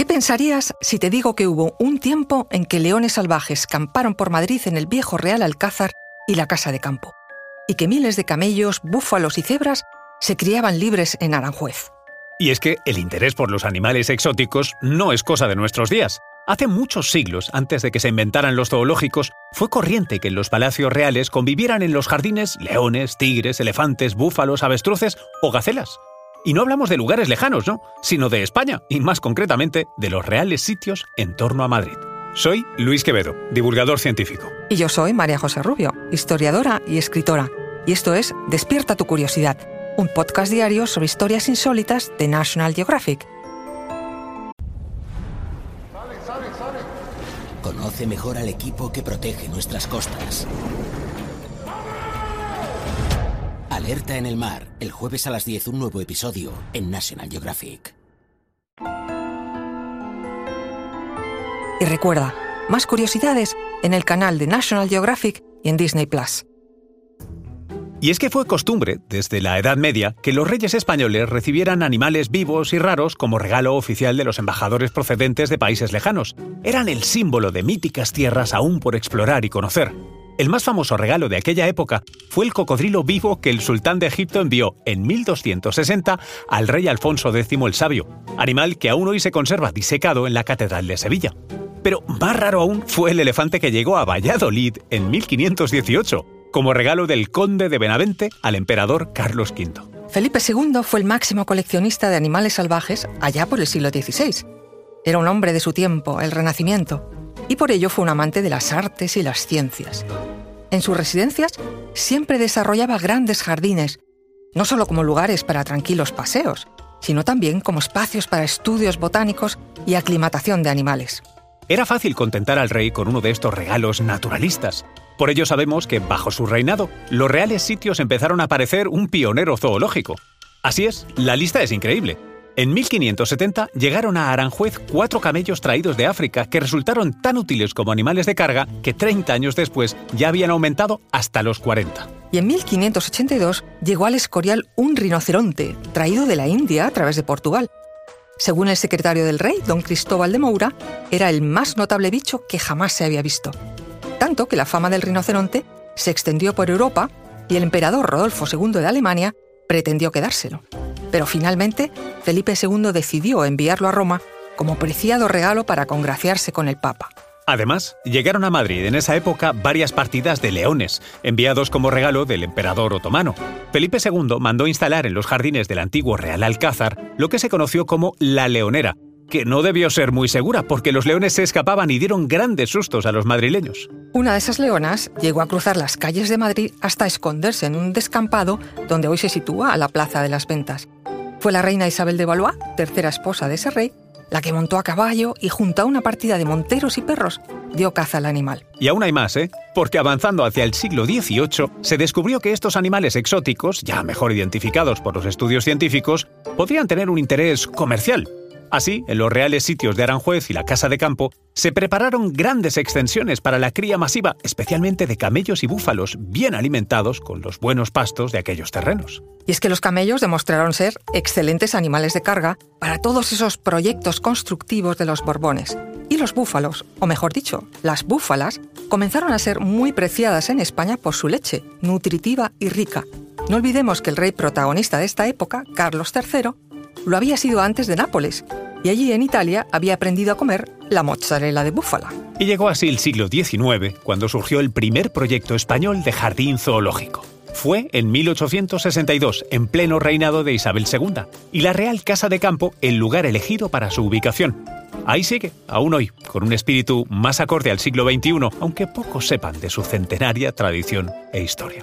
¿Qué pensarías si te digo que hubo un tiempo en que leones salvajes camparon por Madrid en el viejo Real Alcázar y la Casa de Campo? Y que miles de camellos, búfalos y cebras se criaban libres en Aranjuez. Y es que el interés por los animales exóticos no es cosa de nuestros días. Hace muchos siglos, antes de que se inventaran los zoológicos, fue corriente que en los palacios reales convivieran en los jardines leones, tigres, elefantes, búfalos, avestruces o gacelas. Y no hablamos de lugares lejanos, ¿no? Sino de España, y más concretamente de los reales sitios en torno a Madrid. Soy Luis Quevedo, divulgador científico. Y yo soy María José Rubio, historiadora y escritora. Y esto es Despierta tu curiosidad, un podcast diario sobre historias insólitas de National Geographic. Conoce mejor al equipo que protege nuestras costas. Alerta en el mar, el jueves a las 10 un nuevo episodio en National Geographic. Y recuerda, más curiosidades en el canal de National Geographic y en Disney Plus. Y es que fue costumbre, desde la Edad Media, que los reyes españoles recibieran animales vivos y raros como regalo oficial de los embajadores procedentes de países lejanos. Eran el símbolo de míticas tierras aún por explorar y conocer. El más famoso regalo de aquella época fue el cocodrilo vivo que el sultán de Egipto envió en 1260 al rey Alfonso X el Sabio, animal que aún hoy se conserva disecado en la Catedral de Sevilla. Pero más raro aún fue el elefante que llegó a Valladolid en 1518, como regalo del conde de Benavente al emperador Carlos V. Felipe II fue el máximo coleccionista de animales salvajes allá por el siglo XVI. Era un hombre de su tiempo, el Renacimiento, y por ello fue un amante de las artes y las ciencias. En sus residencias siempre desarrollaba grandes jardines, no solo como lugares para tranquilos paseos, sino también como espacios para estudios botánicos y aclimatación de animales. Era fácil contentar al rey con uno de estos regalos naturalistas. Por ello sabemos que bajo su reinado, los reales sitios empezaron a parecer un pionero zoológico. Así es, la lista es increíble. En 1570 llegaron a Aranjuez cuatro camellos traídos de África que resultaron tan útiles como animales de carga que 30 años después ya habían aumentado hasta los 40. Y en 1582 llegó al Escorial un rinoceronte, traído de la India a través de Portugal. Según el secretario del rey, don Cristóbal de Moura, era el más notable bicho que jamás se había visto. Tanto que la fama del rinoceronte se extendió por Europa y el emperador Rodolfo II de Alemania pretendió quedárselo. Pero finalmente, Felipe II decidió enviarlo a Roma como preciado regalo para congraciarse con el Papa. Además, llegaron a Madrid en esa época varias partidas de leones, enviados como regalo del emperador otomano. Felipe II mandó instalar en los jardines del antiguo Real Alcázar lo que se conoció como la leonera, que no debió ser muy segura porque los leones se escapaban y dieron grandes sustos a los madrileños. Una de esas leonas llegó a cruzar las calles de Madrid hasta esconderse en un descampado donde hoy se sitúa la Plaza de las Ventas. Fue la reina Isabel de Valois, tercera esposa de ese rey, la que montó a caballo y junto a una partida de monteros y perros dio caza al animal. Y aún hay más, ¿eh? Porque avanzando hacia el siglo XVIII se descubrió que estos animales exóticos, ya mejor identificados por los estudios científicos, podrían tener un interés comercial Así, en los reales sitios de Aranjuez y la Casa de Campo, se prepararon grandes extensiones para la cría masiva, especialmente de camellos y búfalos, bien alimentados con los buenos pastos de aquellos terrenos. Y es que los camellos demostraron ser excelentes animales de carga para todos esos proyectos constructivos de los Borbones. Y los búfalos, o mejor dicho, las búfalas, comenzaron a ser muy preciadas en España por su leche, nutritiva y rica. No olvidemos que el rey protagonista de esta época, Carlos III, lo había sido antes de Nápoles, y allí en Italia había aprendido a comer la mozzarella de búfala. Y llegó así el siglo XIX, cuando surgió el primer proyecto español de jardín zoológico. Fue en 1862, en pleno reinado de Isabel II, y la Real Casa de Campo el lugar elegido para su ubicación. Ahí sigue, aún hoy, con un espíritu más acorde al siglo XXI, aunque pocos sepan de su centenaria tradición e historia.